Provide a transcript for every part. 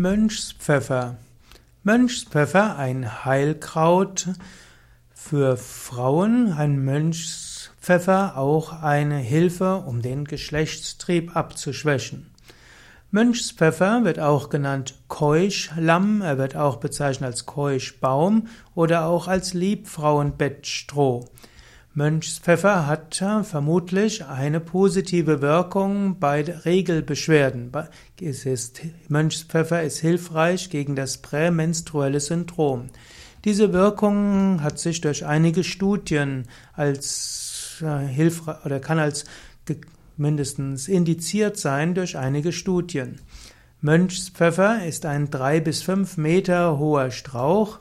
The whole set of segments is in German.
Mönchspfeffer. Mönchspfeffer, ein Heilkraut für Frauen, ein Mönchspfeffer auch eine Hilfe, um den Geschlechtstrieb abzuschwächen. Mönchspfeffer wird auch genannt Keuschlamm, er wird auch bezeichnet als Keuschbaum oder auch als Liebfrauenbettstroh. Mönchspfeffer hat vermutlich eine positive Wirkung bei Regelbeschwerden. Mönchspfeffer ist hilfreich gegen das prämenstruelle Syndrom. Diese Wirkung hat sich durch einige Studien als äh, hilfreich oder kann als mindestens indiziert sein durch einige Studien. Mönchspfeffer ist ein drei bis fünf Meter hoher Strauch.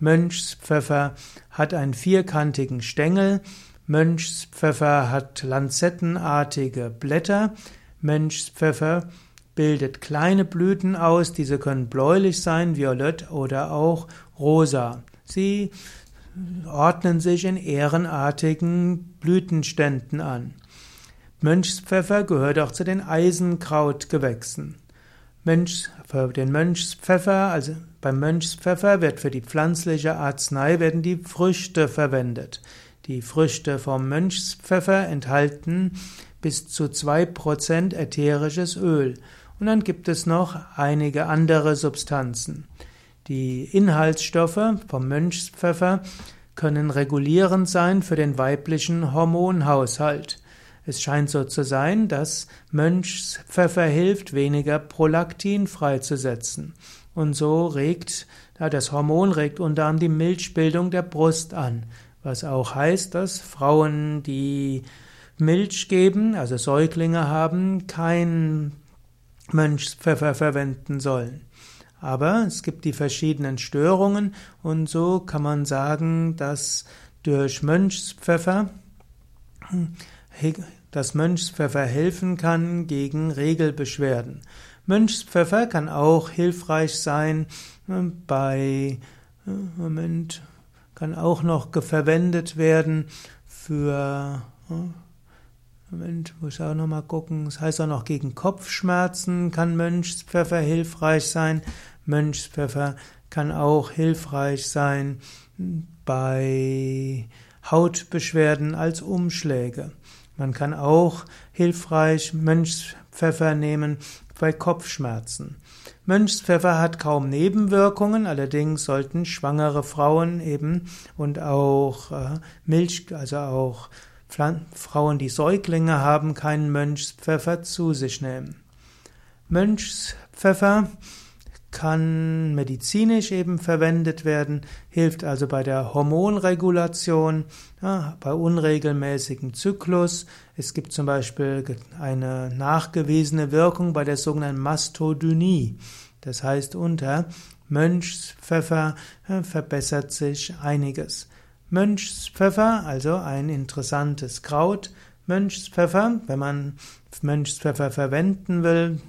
Mönchspfeffer hat einen vierkantigen Stängel. Mönchspfeffer hat lanzettenartige Blätter. Mönchspfeffer bildet kleine Blüten aus, diese können bläulich sein, violett oder auch rosa. Sie ordnen sich in ehrenartigen Blütenständen an. Mönchspfeffer gehört auch zu den Eisenkrautgewächsen. Mönchs, für den Mönchspfeffer, also beim Mönchspfeffer wird für die pflanzliche Arznei werden die Früchte verwendet. Die Früchte vom Mönchspfeffer enthalten bis zu zwei Prozent ätherisches Öl. Und dann gibt es noch einige andere Substanzen. Die Inhaltsstoffe vom Mönchspfeffer können regulierend sein für den weiblichen Hormonhaushalt. Es scheint so zu sein, dass Mönchspfeffer hilft, weniger Prolaktin freizusetzen. Und so regt, das Hormon regt unter anderem die Milchbildung der Brust an. Was auch heißt, dass Frauen, die Milch geben, also Säuglinge haben, kein Mönchspfeffer verwenden sollen. Aber es gibt die verschiedenen Störungen und so kann man sagen, dass durch Mönchspfeffer dass Mönchspfeffer helfen kann gegen Regelbeschwerden. Mönchspfeffer kann auch hilfreich sein äh, bei äh, Moment kann auch noch verwendet werden für äh, Moment, muss ich auch noch mal gucken. Das heißt auch noch gegen Kopfschmerzen kann Mönchspfeffer hilfreich sein. Mönchspfeffer kann auch hilfreich sein bei Hautbeschwerden als Umschläge. Man kann auch hilfreich Mönchspfeffer nehmen bei Kopfschmerzen. Mönchspfeffer hat kaum Nebenwirkungen, allerdings sollten schwangere Frauen eben und auch äh, Milch, also auch Frauen, die Säuglinge haben, keinen Mönchspfeffer zu sich nehmen. Mönchspfeffer kann medizinisch eben verwendet werden, hilft also bei der Hormonregulation, ja, bei unregelmäßigem Zyklus. Es gibt zum Beispiel eine nachgewiesene Wirkung bei der sogenannten Mastodynie. Das heißt, unter Mönchspfeffer verbessert sich einiges. Mönchspfeffer, also ein interessantes Kraut. Mönchspfeffer, wenn man Mönchspfeffer verwenden will,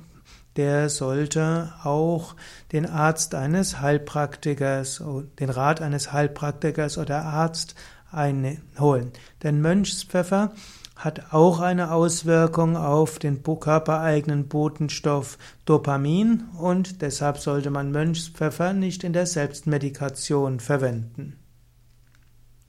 der sollte auch den Arzt eines Heilpraktikers, den Rat eines Heilpraktikers oder Arzt einholen. Denn Mönchspfeffer hat auch eine Auswirkung auf den körpereigenen Botenstoff Dopamin und deshalb sollte man Mönchspfeffer nicht in der Selbstmedikation verwenden.